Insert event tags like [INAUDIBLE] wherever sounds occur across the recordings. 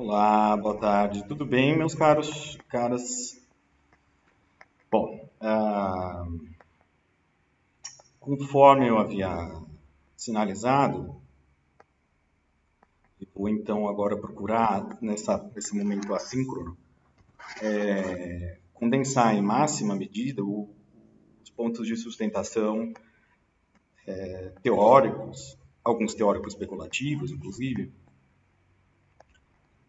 Olá, boa tarde. Tudo bem, meus caros, caras? Bom, ah, conforme eu havia sinalizado, vou então agora procurar, nessa, nesse momento assíncrono, é, condensar em máxima medida o, os pontos de sustentação é, teóricos, alguns teóricos especulativos, inclusive,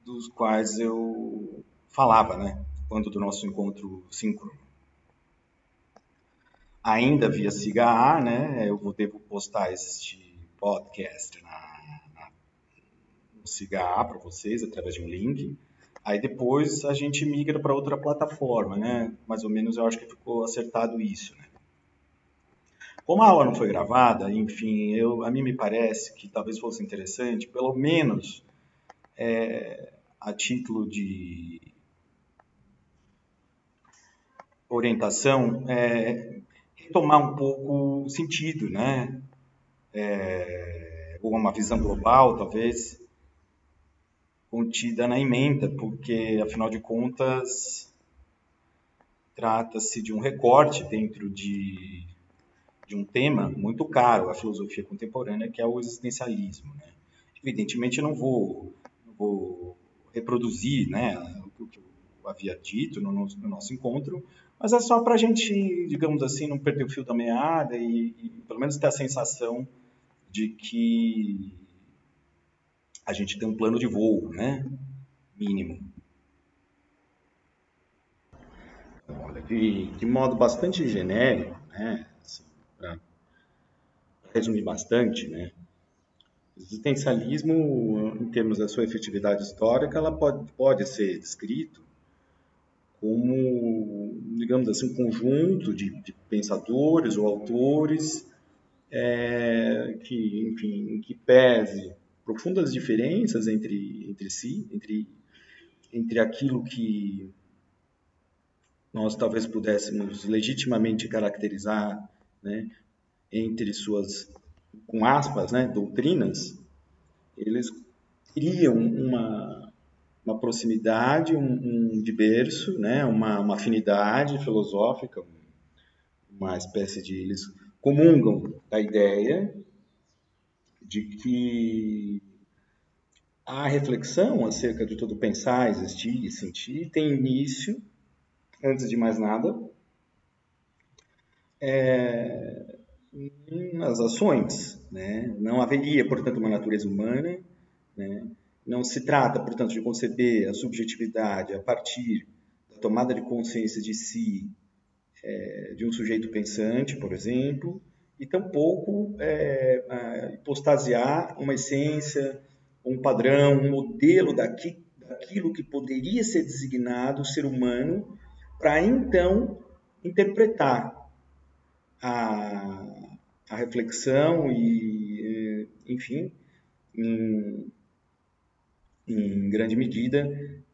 dos quais eu falava, né, quando do nosso encontro síncrono. Ainda via SIGA, né, eu vou devo postar este podcast na, na no SIGA para vocês através de um link. Aí depois a gente migra para outra plataforma, né? Mais ou menos eu acho que ficou acertado isso, né? Como a aula não foi gravada, enfim, eu, a mim me parece que talvez fosse interessante, pelo menos é, a título de orientação, é, retomar um pouco o sentido, né? É, ou uma visão global, talvez, contida na emenda, porque, afinal de contas, trata-se de um recorte dentro de, de um tema muito caro, a filosofia contemporânea, que é o existencialismo. Né? Evidentemente, eu não vou, não vou reproduzir né, o que eu havia dito no nosso, no nosso encontro, mas é só para a gente, digamos assim, não perder o fio da meada e, e, pelo menos ter a sensação de que a gente tem um plano de voo, né? Mínimo. Olha, de, de modo bastante genérico, né? Assim, para resumir bastante, né? Existencialismo, em termos da sua efetividade histórica, ela pode, pode ser descrito como, digamos assim, um conjunto de, de pensadores ou autores é, que, enfim, que pese profundas diferenças entre, entre si, entre, entre aquilo que nós talvez pudéssemos legitimamente caracterizar né, entre suas com aspas, né, doutrinas, eles criam uma, uma proximidade, um, um berço, né, uma, uma afinidade filosófica, uma espécie de... Eles comungam da ideia de que a reflexão acerca de todo pensar, existir e sentir tem início, antes de mais nada, é, nas ações. Né? Não haveria, portanto, uma natureza humana. Né? Não se trata, portanto, de conceber a subjetividade a partir da tomada de consciência de si é, de um sujeito pensante, por exemplo, e tampouco é, hipostasiar uma essência, um padrão, um modelo daqui, daquilo que poderia ser designado ser humano, para então interpretar a, a reflexão e, enfim, em, em grande medida,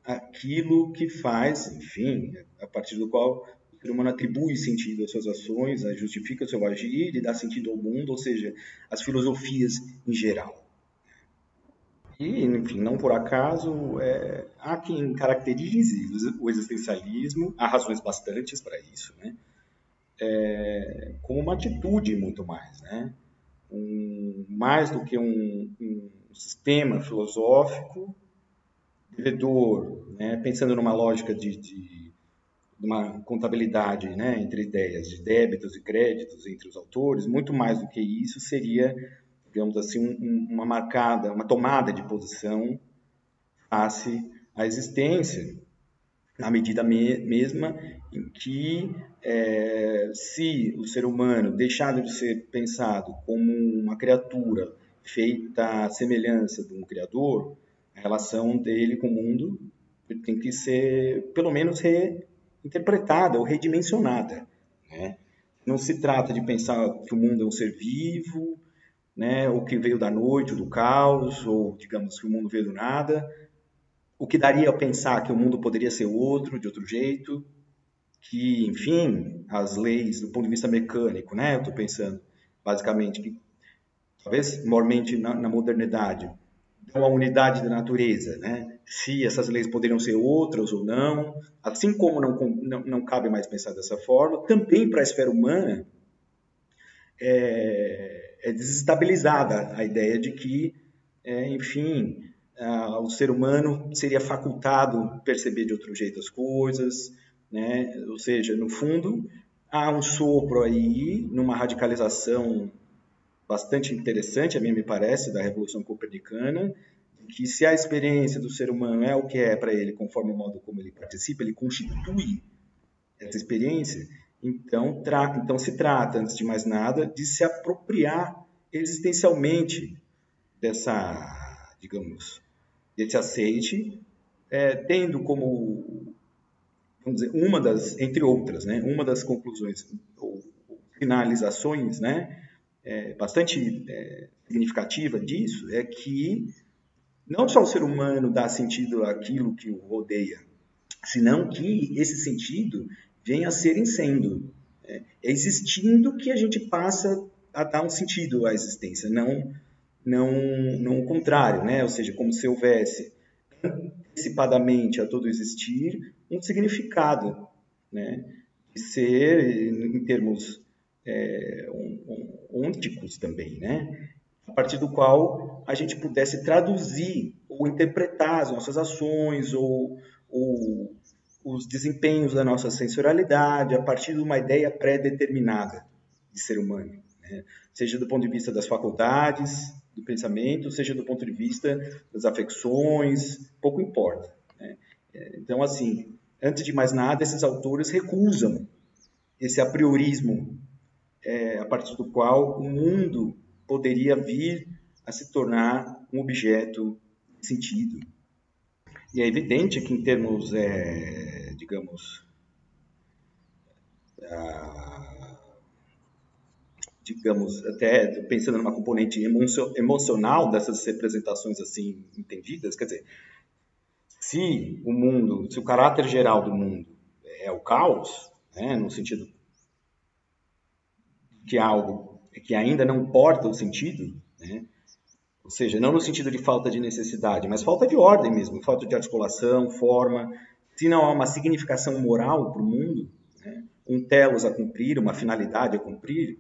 aquilo que faz, enfim, a partir do qual o ser humano atribui sentido às suas ações, justifica o seu agir e dá sentido ao mundo, ou seja, as filosofias em geral. E, enfim, não por acaso, é, há quem caracterize o existencialismo, há razões bastantes para isso, né? É, como uma atitude muito mais, né? Um, mais do que um, um, sistema filosófico devedor, né? pensando numa lógica de, de, uma contabilidade né? entre ideias de débitos e créditos entre os autores, muito mais do que isso seria, digamos assim, um, uma marcada, uma tomada de posição face à existência na medida me mesma em que é, se o ser humano deixar de ser pensado como uma criatura feita à semelhança de um criador, a relação dele com o mundo tem que ser pelo menos reinterpretada ou redimensionada. Né? Não se trata de pensar que o mundo é um ser vivo, né, ou que veio da noite, ou do caos, ou digamos que o mundo veio do nada, o que daria a pensar que o mundo poderia ser outro, de outro jeito, que, enfim, as leis do ponto de vista mecânico, né? Eu estou pensando, basicamente, que talvez, mormente na, na, modernidade, a unidade da natureza, né? se essas leis poderiam ser outras ou não, assim como não, não, não cabe mais pensar dessa forma, também para a esfera humana é, é desestabilizada a ideia de que, é, enfim, a, o ser humano seria facultado perceber de outro jeito as coisas, né? ou seja, no fundo, há um sopro aí, numa radicalização bastante interessante, a mim me parece, da Revolução Copernicana, que se a experiência do ser humano é o que é para ele, conforme o modo como ele participa, ele constitui essa experiência, então, tra então se trata, antes de mais nada, de se apropriar existencialmente dessa, digamos, desse aceite, é, tendo como, vamos dizer, uma das, entre outras, né, uma das conclusões ou, finalizações, né, é, bastante é, significativa disso é que não só o ser humano dá sentido àquilo que o rodeia, senão que esse sentido venha a ser sendo. É, é existindo que a gente passa a dar um sentido à existência, não não, não o contrário, né? Ou seja, como se houvesse antecipadamente a todo existir um significado, né? De ser, em termos é, ônticos também, né? A partir do qual a gente pudesse traduzir ou interpretar as nossas ações ou, ou os desempenhos da nossa sensorialidade a partir de uma ideia pré-determinada de ser humano, né? seja do ponto de vista das faculdades do pensamento, seja do ponto de vista das afecções, pouco importa. Né? Então, assim, antes de mais nada, esses autores recusam esse a priorismo é, a partir do qual o mundo poderia vir a se tornar um objeto de sentido. E é evidente que, em termos, é, digamos, digamos, até pensando numa componente emocional dessas representações assim entendidas, quer dizer, se o mundo, se o caráter geral do mundo é o caos, né, no sentido que algo que ainda não porta o sentido, né, ou seja, não no sentido de falta de necessidade, mas falta de ordem mesmo, falta de articulação, forma, se não há uma significação moral para o mundo, né, um telos a cumprir, uma finalidade a cumprir,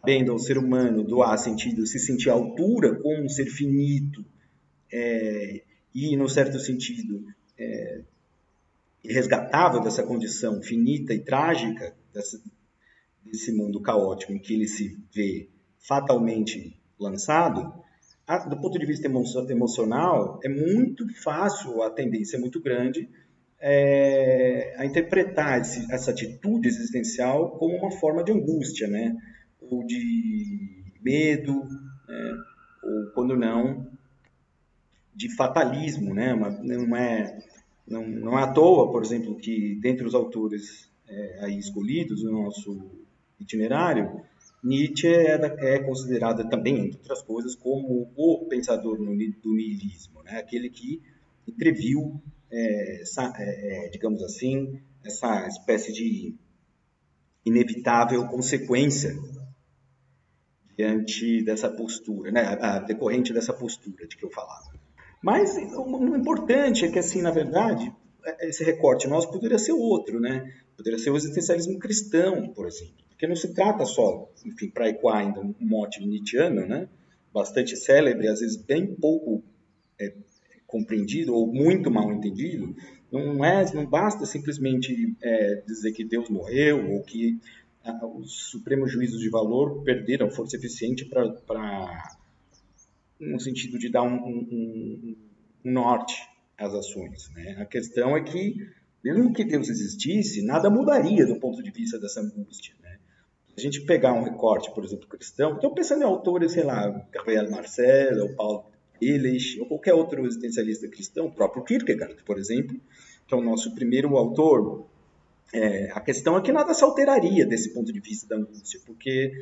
cabendo ao ser humano doar sentido, se sentir à altura como um ser finito é, e, no certo sentido, é, resgatável dessa condição finita e trágica dessa, desse mundo caótico em que ele se vê fatalmente lançado, a, do ponto de vista emo emocional, é muito fácil, a tendência é muito grande, é, a interpretar esse, essa atitude existencial como uma forma de angústia, né? ou de medo, né? ou quando não, de fatalismo, né? Uma, não é não, não é à toa, por exemplo, que dentre os autores é, aí escolhidos no nosso itinerário, Nietzsche é, é considerado também, entre outras coisas, como o pensador do niilismo, né? aquele que entreviu, é, essa, é, é, digamos assim, essa espécie de inevitável consequência diante dessa postura, né, a, decorrente dessa postura de que eu falava. Mas o, importante é que, assim, na verdade, é, esse recorte nosso poderia ser outro, né? Poderia ser o existencialismo cristão, por exemplo. Porque não se trata só, enfim, para ecoar ainda um mote nietzschiano, né? Bastante célebre, às vezes bem pouco é, compreendido ou muito mal entendido. Não é, não basta simplesmente é, dizer que Deus morreu ou que os supremos juízos de valor perderam força eficiente para no sentido de dar um, um, um, norte às ações. Né? A questão é que, mesmo que Deus existisse, nada mudaria do ponto de vista dessa angústia. Né? A gente pegar um recorte, por exemplo, cristão, estou pensando em autores, sei lá, Gabriel Marcel, ou Paulo Elich, ou qualquer outro existencialista cristão, o próprio Kierkegaard, por exemplo, que é o nosso primeiro autor é, a questão é que nada se alteraria desse ponto de vista da angústia, porque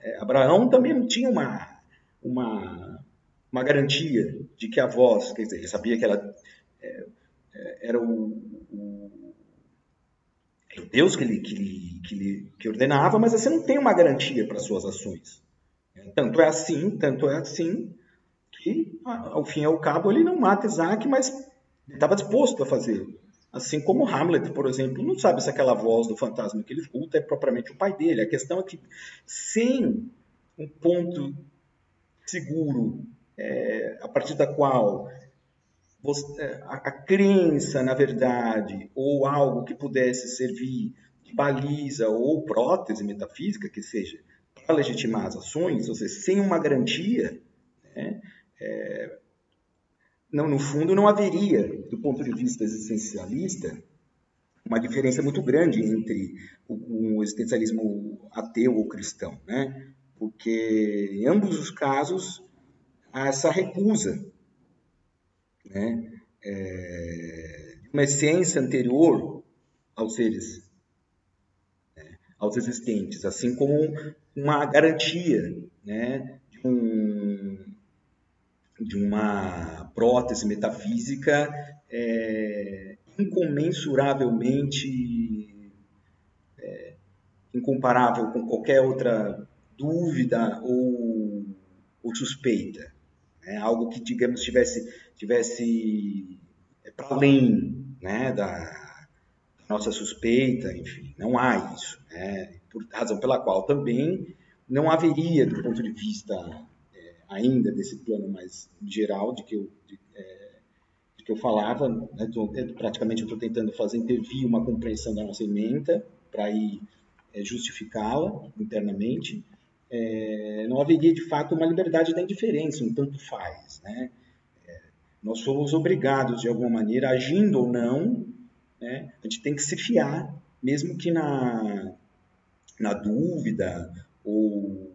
é, Abraão também não tinha uma, uma, uma garantia de que a voz, quer dizer, ele sabia que ela é, é era o, o, o, Deus que ele, que, ele, que, ele, que ordenava, mas você não tem uma garantia para suas ações. Tanto é assim, tanto é assim, E, ao fim e ao cabo, ele não mata Isaac, mas estava disposto a fazer. Assim como Hamlet, por exemplo, não sabe se aquela voz do fantasma que ele escuta é propriamente o pai dele. A questão é que, sem um ponto seguro, é, a partir da qual você, é, a, a, crença na verdade, ou algo que pudesse servir de baliza ou prótese metafísica, que seja, para legitimar as ações, ou seja, sem uma garantia, né, é, não, no fundo, não haveria, do ponto de vista existencialista, uma diferença muito grande entre o, o existencialismo ateu ou cristão, né? Porque em ambos os casos há essa recusa, né? É, uma essência anterior aos seres, né? aos existentes, assim como uma garantia, né? De um de uma prótese metafísica é, incomensuravelmente é, incomparável com qualquer outra dúvida ou, ou suspeita. É algo que, digamos, tivesse, tivesse é, para além né, da, nossa suspeita, enfim, não há isso. Né, por razão pela qual também não haveria, do ponto de vista ainda desse plano mais geral de que eu, de, é, de que eu falava. Né? Tô, é, praticamente eu estou tentando fazer intervir uma compreensão da nossa emenda para ir é, justificá-la internamente. É, não haveria de fato uma liberdade da indiferença, um tanto faz. Né? É, nós somos obrigados, de alguma maneira, agindo ou não, né? a gente tem que se fiar, mesmo que na, na dúvida ou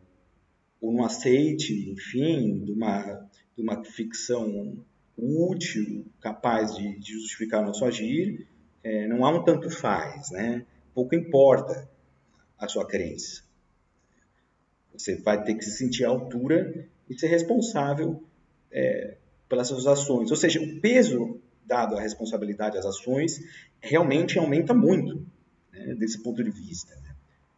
ou no aceite, enfim, de uma, de uma ficção útil, capaz de, de justificar o nosso agir, é, não há um tanto faz, né? Pouco importa a sua crença. Você vai ter que se sentir à altura e ser responsável é, pelas suas ações. Ou seja, o peso dado à responsabilidade às ações realmente aumenta muito né, desse ponto de vista. Né?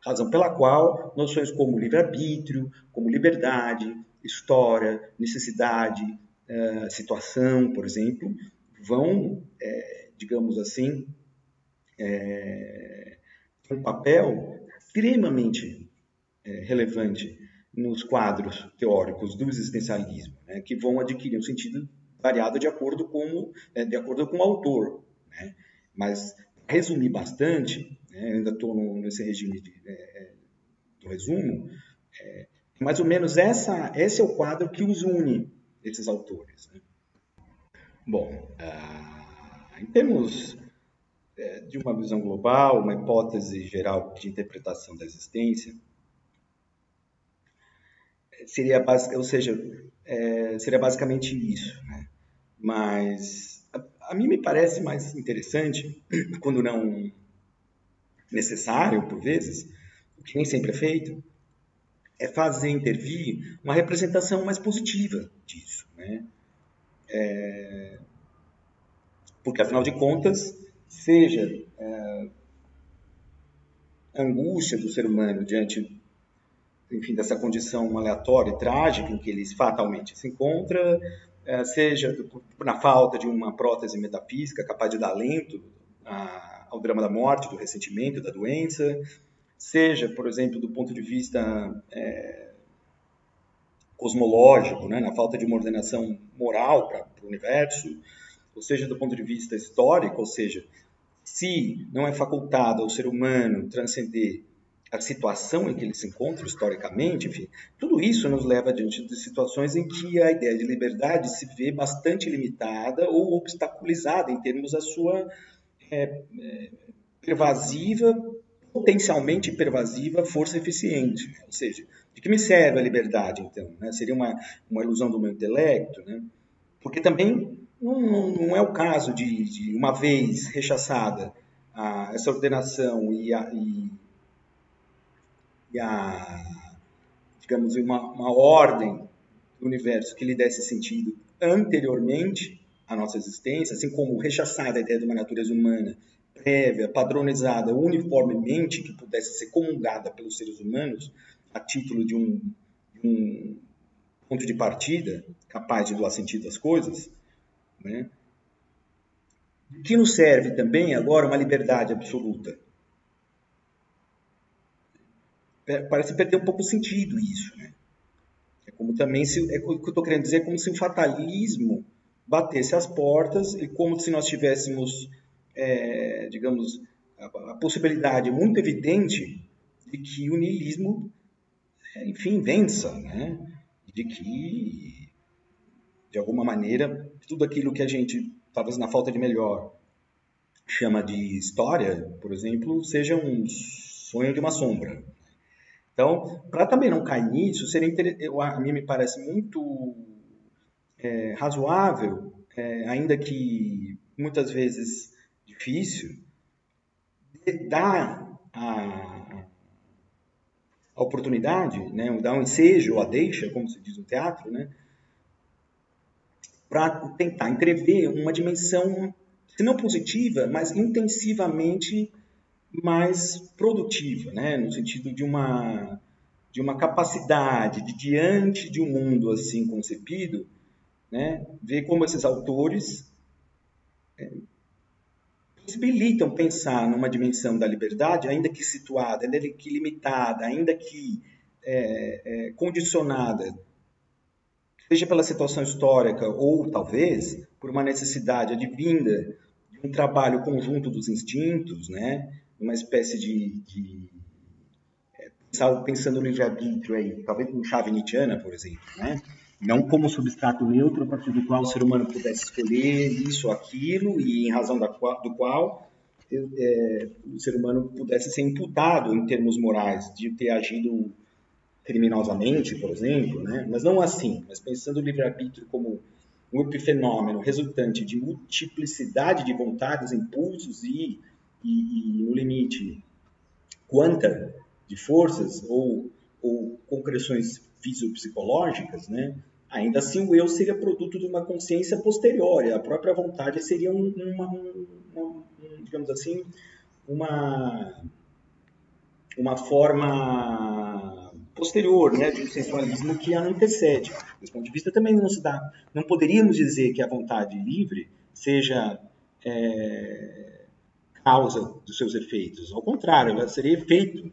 razão pela qual noções como livre-arbítrio, como liberdade, história, necessidade, uh, situação, por exemplo, vão, é, digamos assim, é, ter um papel extremamente relevante nos quadros teóricos do existencialismo, né, que vão adquirir um sentido variado de acordo com, de acordo com o autor. Né? Mas, resumir bastante, né, ainda estou nesse regime de, é, é, do resumo, é, mais ou menos essa, esse é o quadro que os une, esses autores. Né? Bom, ah, em termos é, de uma visão global, uma hipótese geral de interpretação da existência, seria ou seja, é, seria basicamente isso, né? Mas a, a, mim me parece mais interessante, [CLEARS THROAT] quando não necessário, por vezes, o que nem sempre é feito, é fazer intervir uma representação mais positiva disso. Né? É... Porque, afinal de contas, seja é... a angústia do ser humano diante enfim, dessa condição aleatória e trágica em que ele fatalmente se encontra, é, seja na falta de uma prótese metafísica capaz de dar alento ao drama da morte, do ressentimento, da doença, seja, por exemplo, do ponto de vista é, cosmológico, né, na falta de uma ordenação moral para o universo, ou seja, do ponto de vista histórico, ou seja, se não é facultado ao ser humano transcender a situação em que ele se encontra historicamente, enfim, tudo isso nos leva diante de situações em que a ideia de liberdade se vê bastante limitada ou obstaculizada em termos da sua é, é, pervasiva, potencialmente pervasiva, força eficiente. Ou seja, de que me serve a liberdade, então? Né? Seria uma, uma ilusão do meu intelecto? Né? Porque também não, não, não é o caso de, de, uma vez rechaçada a, essa ordenação e a, e, e a digamos, uma, uma ordem do universo que lhe desse sentido anteriormente, a nossa existência, assim como rechaçada a ideia de uma natureza humana prévia, padronizada uniformemente, que pudesse ser comungada pelos seres humanos a título de um, de um ponto de partida, capaz de doar sentido às coisas, né? que nos serve também agora uma liberdade absoluta. Parece perder um pouco o sentido isso, né? É como também se, é o que eu estou querendo dizer, é como se o fatalismo batesse as portas e como se nós tivéssemos, é, digamos, a, a, possibilidade muito evidente de que o niilismo, é, enfim, vença, né? De que, de alguma maneira, tudo aquilo que a gente talvez na falta de melhor, chama de história, por exemplo, seja um sonho de uma sombra. Então, para também não cair nisso, seria a mim me parece muito é, razoável, é, ainda que muitas vezes difícil, dar a, a oportunidade, né, dar um ensejo, ou a deixa, como se diz no teatro, né, para tentar entrever uma dimensão, se não positiva, mas intensivamente mais produtiva, né? no sentido de uma, de uma capacidade de, diante de um mundo assim concebido, né? ver como esses autores é, possibilitam pensar numa dimensão da liberdade, ainda que situada, ainda que limitada, ainda que é, é, condicionada seja pela situação histórica ou talvez por uma necessidade advinda de um trabalho conjunto dos instintos, né? Uma espécie de, de é, pensando no livre-arbítrio aí, talvez com chave nietzschiana, por exemplo, né? não como substrato neutro a partir do qual o ser humano pudesse escolher isso ou aquilo e em razão da, do qual é, o ser humano pudesse ser imputado em termos morais de ter agido criminosamente, por exemplo, né? mas não assim, mas pensando o livre-arbítrio como um epifenômeno resultante de multiplicidade de vontades, impulsos e, e, e limite, quanta de forças ou, ou concreções fisiopsicológicas, né? ainda assim o eu seria produto de uma consciência posterior, a própria vontade seria um, uma, um, uma, digamos assim, uma, uma forma posterior, né, de sensualismo que a antecede. Desse ponto de vista, também não se dá, não poderíamos dizer que a vontade livre seja é, causa dos seus efeitos. Ao contrário, ela seria efeito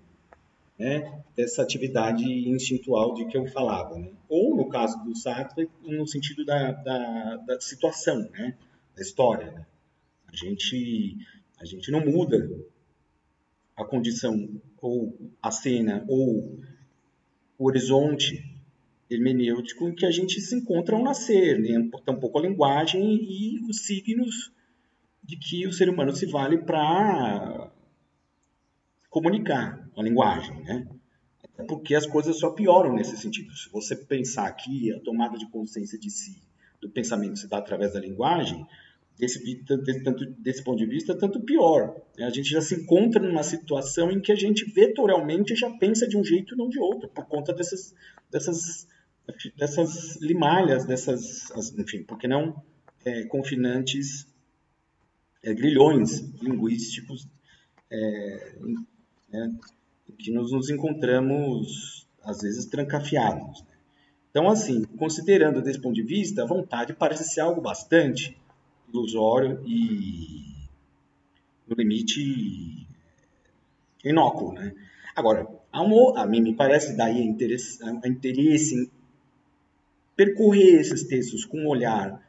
né, dessa atividade instintual de que eu falava. Né? Ou, no caso do Sartre, no sentido da, da, da situação, né, da história. Né? A, gente, a gente não muda a condição ou a cena ou o horizonte hermenêutico em que a gente se encontra ao nascer, né? tampouco a linguagem e os signos de que o ser humano se vale para comunicar a linguagem, né? Porque as coisas só pioram nesse sentido. Se você pensar que a tomada de consciência de si, do pensamento se dá através da linguagem, desse, desse, tanto, desse ponto de vista, tanto pior. A gente já se encontra numa situação em que a gente vetorialmente já pensa de um jeito e não de outro, por conta dessas, dessas, dessas limalhas, dessas, enfim, porque não é, confinantes, é, grilhões linguísticos é, né, que nós nos encontramos, às vezes, trancafiados. Né? Então, assim, considerando desse ponto de vista, a vontade parece ser algo bastante ilusório e, no limite, inócuo. Né? Agora, a mim me parece daí interesse, interesse em percorrer esses textos com um olhar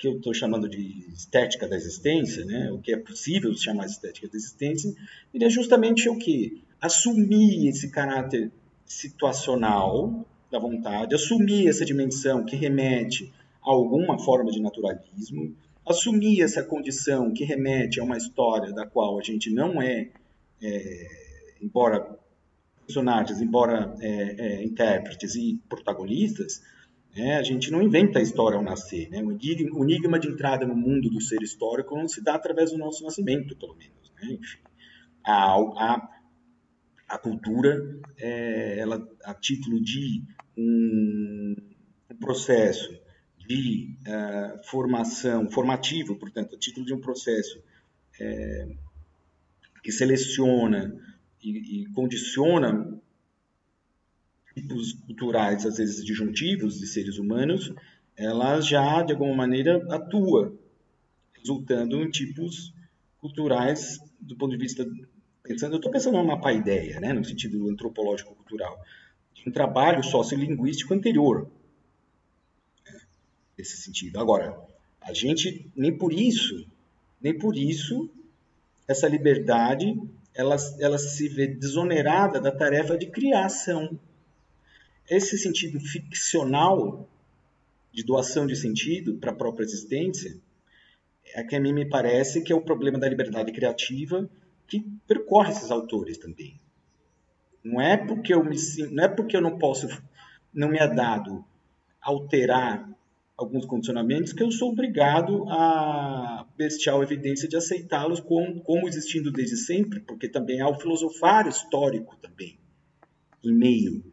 que eu estou chamando de estética da existência, né? o que é possível chamar de estética da existência, ele é justamente o que? Assumir esse caráter situacional da vontade, assumir essa dimensão que remete a alguma forma de naturalismo, assumir essa condição que remete a uma história da qual a gente não é, é embora personagens, embora é, é, intérpretes e protagonistas, né, a gente não inventa a história ao nascer. Né? O enigma de entrada no mundo do ser histórico não se dá através do nosso nascimento, pelo menos. Né? Enfim, a, a, a cultura, é, ela, a título de um, um processo de uh, formação, formativo, portanto, a título de um processo é, que seleciona e, e, condiciona tipos culturais, às vezes disjuntivos, de seres humanos, ela já, de alguma maneira, atua, resultando em tipos culturais do ponto de vista pensando, eu estou pensando numa paideia, né, no sentido antropológico cultural, de um trabalho sociolinguístico anterior, nesse sentido. Agora, a gente nem por isso, nem por isso essa liberdade ela, ela se vê desonerada da tarefa de criação. Esse sentido ficcional de doação de sentido para a própria existência é que a mim me parece que é o problema da liberdade criativa que percorre esses autores também. Não é porque eu me não é porque eu não posso não me é dado alterar alguns condicionamentos que eu sou obrigado a bestial evidência de aceitá-los como, como existindo desde sempre, porque também há o filosofar histórico também em meio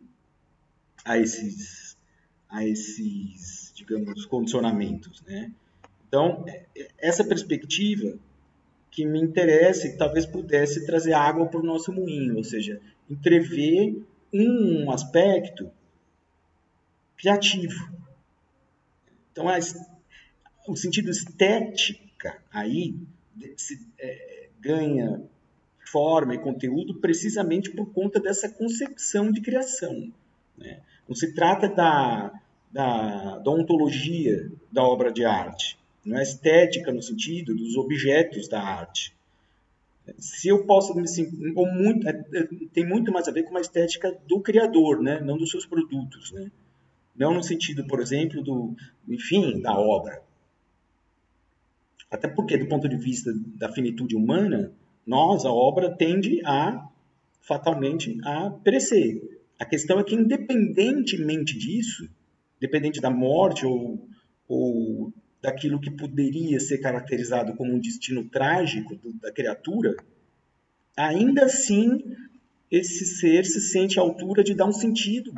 a esses a esses digamos condicionamentos, né? Então é, é, essa perspectiva que me interessa e talvez pudesse trazer água para o nosso moinho, ou seja, entrever um aspecto criativo. Então, o sentido estética aí se, é, ganha forma e conteúdo precisamente por conta dessa concepção de criação. Né? Não se trata da, da, da ontologia da obra de arte, não é estética no sentido dos objetos da arte. Se eu posso ou muito, é, é, tem muito mais a ver com uma estética do criador, né? não dos seus produtos, né? Não no sentido, por exemplo, do, enfim, da obra. Até porque, do ponto de vista da finitude humana, nós, a obra, tende a, fatalmente, a perecer. A questão é que, independentemente disso, dependente da morte ou, ou daquilo que poderia ser caracterizado como um destino trágico do, da criatura, ainda assim esse ser se sente à altura de dar um sentido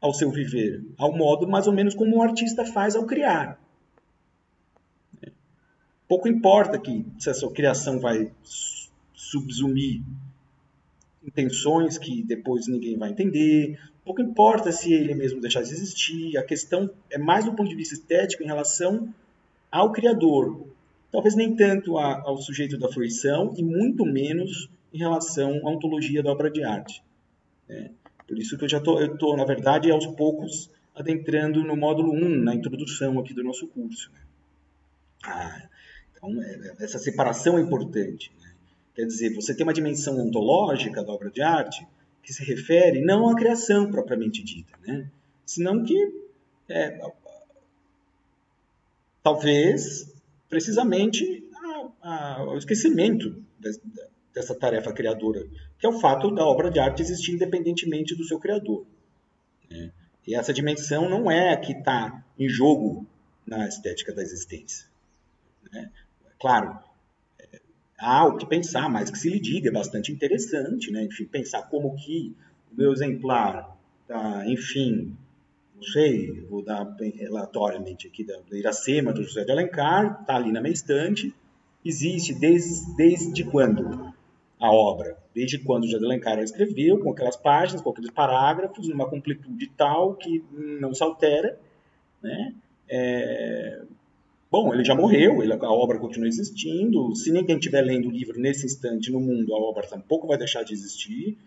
ao seu viver, ao modo mais ou menos como o artista faz ao criar. Pouco importa que se essa criação vai subsumir intenções que depois ninguém vai entender, pouco importa se ele mesmo deixar de existir, a questão é mais do ponto de vista estético em relação ao criador. Talvez nem tanto a, ao sujeito da fruição e muito menos em relação à ontologia da obra de arte. Né? Por isso que eu já tô, na verdade, aos poucos adentrando no módulo 1, na introdução aqui do nosso curso. Né? Ah, então, é, é, essa separação é importante. Né? Quer dizer, você tem uma dimensão ontológica da obra de arte, que se refere não à criação propriamente dita, né? senão que é, talvez precisamente ao esquecimento de, dessa tarefa criadora, que é o fato da obra de arte existir independentemente do seu criador. Né? E essa dimensão não é a que está em jogo na estética da existência. Né? Claro, há o que pensar, mas que se lhe diga é bastante interessante, né? Enfim, pensar como que o meu exemplar, tá, enfim, não sei, vou dar relatoriamente aqui da, Iracema, do José de Alencar, está ali na minha estante, existe desde, desde quando a obra? Desde quando José de Alencar escreveu, com aquelas páginas, com aqueles parágrafos, numa completude tal que não se altera, né? É, Bom, ele já morreu, ele, a obra continua existindo. Se ninguém estiver lendo o livro nesse instante no mundo, a obra tampouco vai deixar de existir.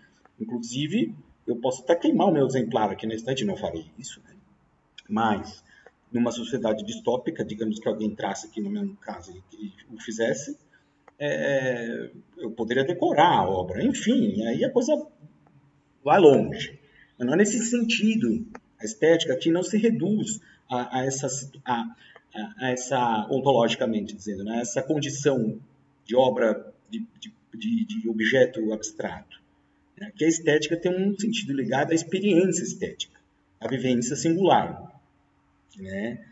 Inclusive, eu posso até queimar o meu exemplar aqui nesse instante, não farei isso. Né? Mas, numa sociedade distópica, digamos que alguém entrasse aqui no meu caso e, o fizesse, é, eu poderia decorar a obra. Enfim, aí a coisa vai longe. Mas não é nesse sentido. A estética aqui não se reduz a, a essa a, essa ontologicamente dizendo, né, essa condição de obra de, de, de objeto abstrato. Né, que a estética tem um sentido ligado à experiência estética, à vivência singular. Né?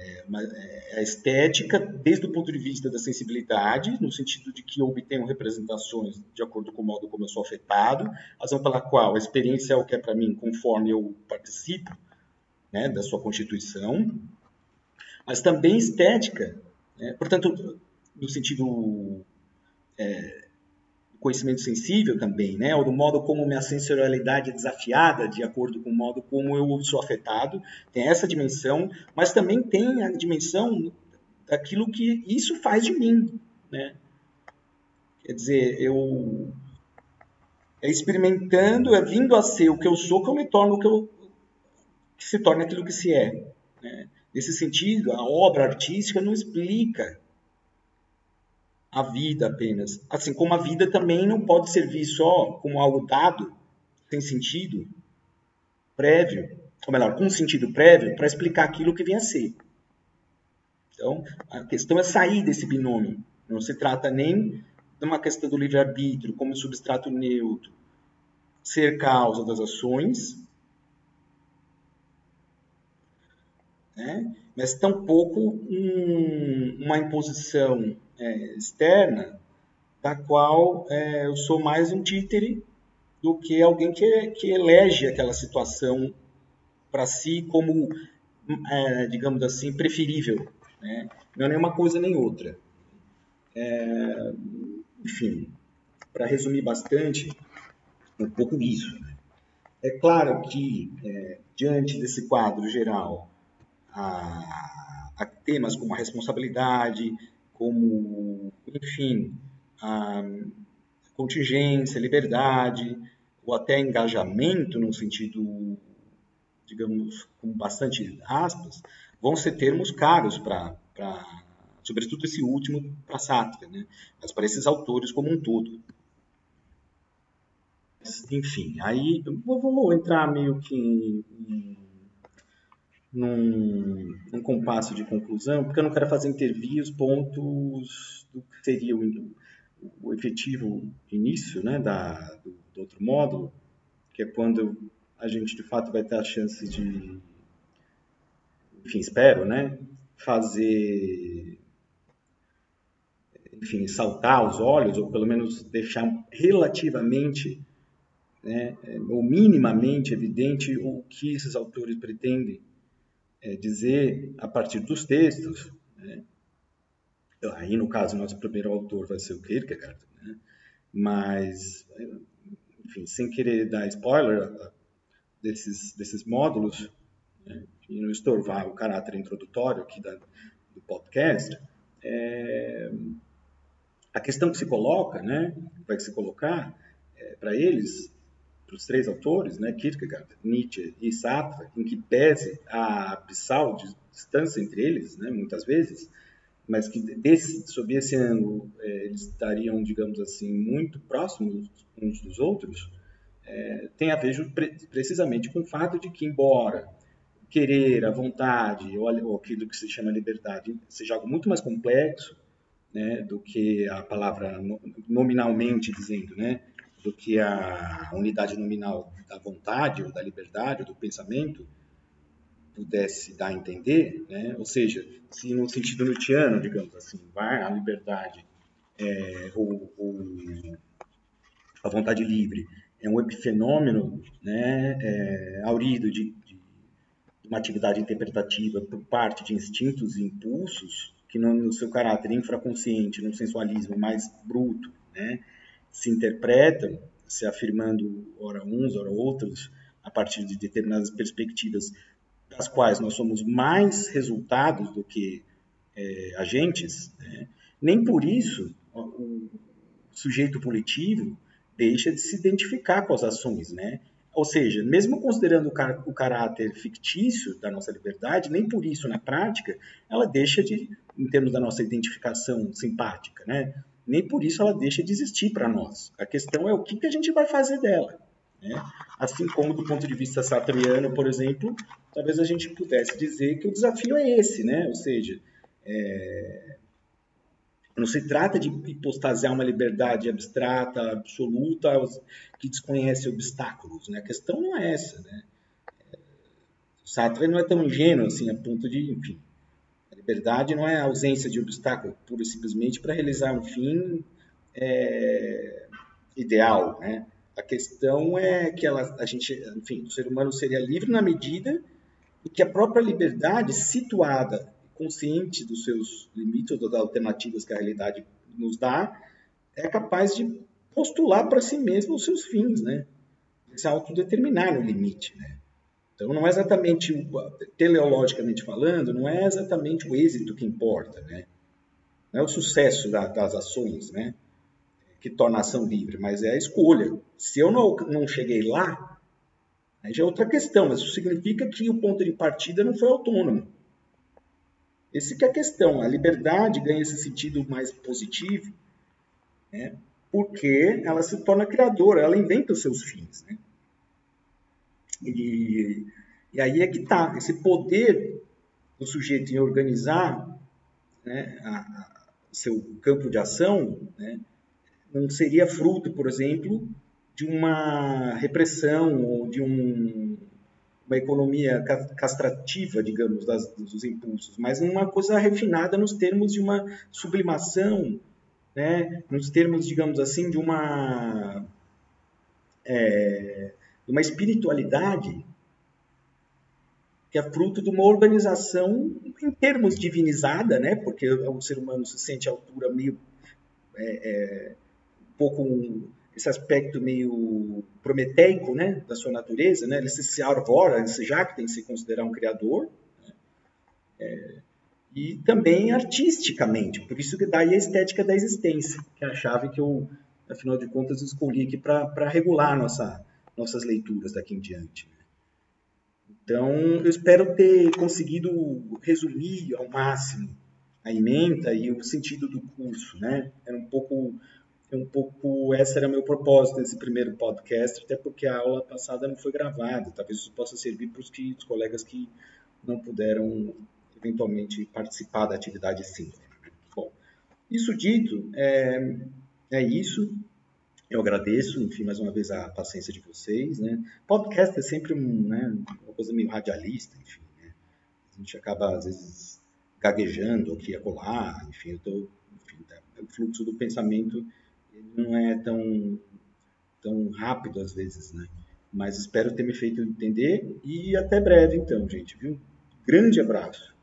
É, é, a estética, desde o ponto de vista da sensibilidade, no sentido de que eu obtenho representações de acordo com o modo como eu sou afetado, razão pela qual a experiência é o que é para mim conforme eu participo né, da sua constituição, mas também estética. Né? Portanto, no sentido é, conhecimento sensível também, né? Ou do modo como minha sensorialidade é desafiada de acordo com o modo como eu sou afetado. Tem essa dimensão, mas também tem a dimensão daquilo que isso faz de mim, né? Quer dizer, eu é experimentando, é vindo a ser o que eu sou que eu me torno o que eu que se torna aquilo que se é. Né? Nesse sentido, a obra artística não explica a vida apenas. Assim como a vida também não pode servir só como algo dado, sem sentido prévio, ou melhor, com sentido prévio, para explicar aquilo que vem a ser. Então, a questão é sair desse binômio. Não se trata nem de uma questão do livre-arbítrio como substrato neutro, ser causa das ações, né? mas tampouco um, uma imposição é, externa da qual é, eu sou mais um títere do que alguém que, que elege aquela situação para si como, é, digamos assim, preferível. Né? Não é nem uma coisa nem outra. É, enfim, para resumir bastante, um pouco isso. Né? É claro que, é, diante desse quadro geral, há, há temas como a responsabilidade, como, enfim, a contingência, liberdade, ou até engajamento, no sentido, digamos, com bastante aspas, vão ser termos caros para, sobretudo esse último, para Sartre, né? mas para esses autores como um todo. Enfim, aí vou entrar meio que em num, num compasso de conclusão, porque eu não quero fazer intervir os pontos do que seria o, o efetivo início né, da, do, do, outro módulo, que é quando a gente de fato vai ter a chance de, enfim, espero, né, fazer, enfim, saltar os olhos, ou pelo menos deixar relativamente, né, ou minimamente evidente o que esses autores pretendem é, dizer a partir dos textos, né? aí no caso nosso primeiro autor vai ser o Kierkegaard, né? mas, enfim, sem querer dar spoiler desses, desses módulos, né? e não estorvar o caráter introdutório aqui da, do podcast, é, a questão que se coloca, né, vai se colocar é, para eles para os três autores, né, Kierkegaard, Nietzsche e Sartre, em que pese a abissal de distância entre eles, né, muitas vezes, mas que desse, sob esse ângulo é, eles estariam, digamos assim, muito próximos uns dos outros, é, tem a ver precisamente com o fato de que, embora querer, a vontade, ou, ou aquilo que se chama liberdade, seja algo muito mais complexo né, do que a palavra nominalmente dizendo, né, do que a unidade nominal da vontade, ou da liberdade, ou do pensamento, pudesse dar a entender, né? ou seja, se no sentido Nietzscheano, digamos assim, vai a liberdade é, ou, ou, a vontade livre é um epifenômeno né, é, aurido de, de, uma atividade interpretativa por parte de instintos e impulsos que no, no seu caráter infraconsciente, no sensualismo mais bruto, né, se interpretam, se afirmando ora uns, ora outros, a partir de determinadas perspectivas, das quais nós somos mais resultados do que é, agentes, né? nem por isso o sujeito politivo deixa de se identificar com as ações, né? Ou seja, mesmo considerando o, car o caráter fictício da nossa liberdade, nem por isso, na prática, ela deixa de, em termos da nossa identificação simpática, né? Nem por isso ela deixa de existir para nós. A questão é o que, que a gente vai fazer dela. Né? Assim como do ponto de vista sartreano, por exemplo, talvez a gente pudesse dizer que o desafio é esse, né? ou seja, é... não se trata de hipostasiar uma liberdade abstrata, absoluta, que desconhece obstáculos. Né? A questão não é essa. Né? O Sartre não é tão ingênuo assim, a ponto de, enfim, Liberdade não é a ausência de obstáculo, pura e simplesmente para realizar um fim é, ideal, né? A questão é que ela, a gente, enfim, o ser humano seria livre na medida em que a própria liberdade, situada, consciente dos seus limites ou das alternativas que a realidade nos dá, é capaz de postular para si mesmo os seus fins, né? Se autodeterminar no limite, né? Então, não é exatamente, teleologicamente falando, não é exatamente o êxito que importa, né? Não é o sucesso da, das ações, né? Que torna a ação livre, mas é a escolha. Se eu não, não cheguei lá, aí já é outra questão, mas isso significa que o ponto de partida não foi autônomo. Esse que é a questão. A liberdade ganha esse sentido mais positivo, né? porque ela se torna criadora, ela inventa os seus fins. Né? E, e aí é que está, esse poder do sujeito em organizar né, a, a, seu campo de ação né, não seria fruto, por exemplo, de uma repressão ou de um, uma economia castrativa, digamos, das, dos impulsos, mas uma coisa refinada nos termos de uma sublimação, né, nos termos, digamos assim, de uma é, uma espiritualidade que é fruto de uma organização em termos divinizada, né? Porque o ser humano se sente à altura meio é, é, um pouco um, esse aspecto meio prometeico, né, da sua natureza, né? Ele se, se arvora, ele se jacta tem se considerar um criador, né? é, e também artisticamente. Por isso que daí a estética da existência, que é a chave que eu, afinal de contas, escolhi aqui para regular nossa nossas leituras daqui em diante. Né? Então, eu espero ter conseguido resumir ao máximo a ementa e o sentido do curso, né? Era um pouco, um pouco, esse era meu propósito nesse primeiro podcast, até porque a aula passada não foi gravada. Talvez isso possa servir para os, que, os colegas que não puderam eventualmente participar da atividade síncrona. Bom, isso dito, é, é isso. Eu agradeço, enfim, mais uma vez a paciência de vocês, né? Podcast é sempre um, né, uma coisa meio radialista, enfim, né? A gente acaba, às vezes, gaguejando aqui e acolá, enfim, eu tô, enfim, tá, o fluxo do pensamento não é tão, tão rápido, às vezes, né? Mas espero ter me feito entender e até breve, então, gente, viu? Grande abraço!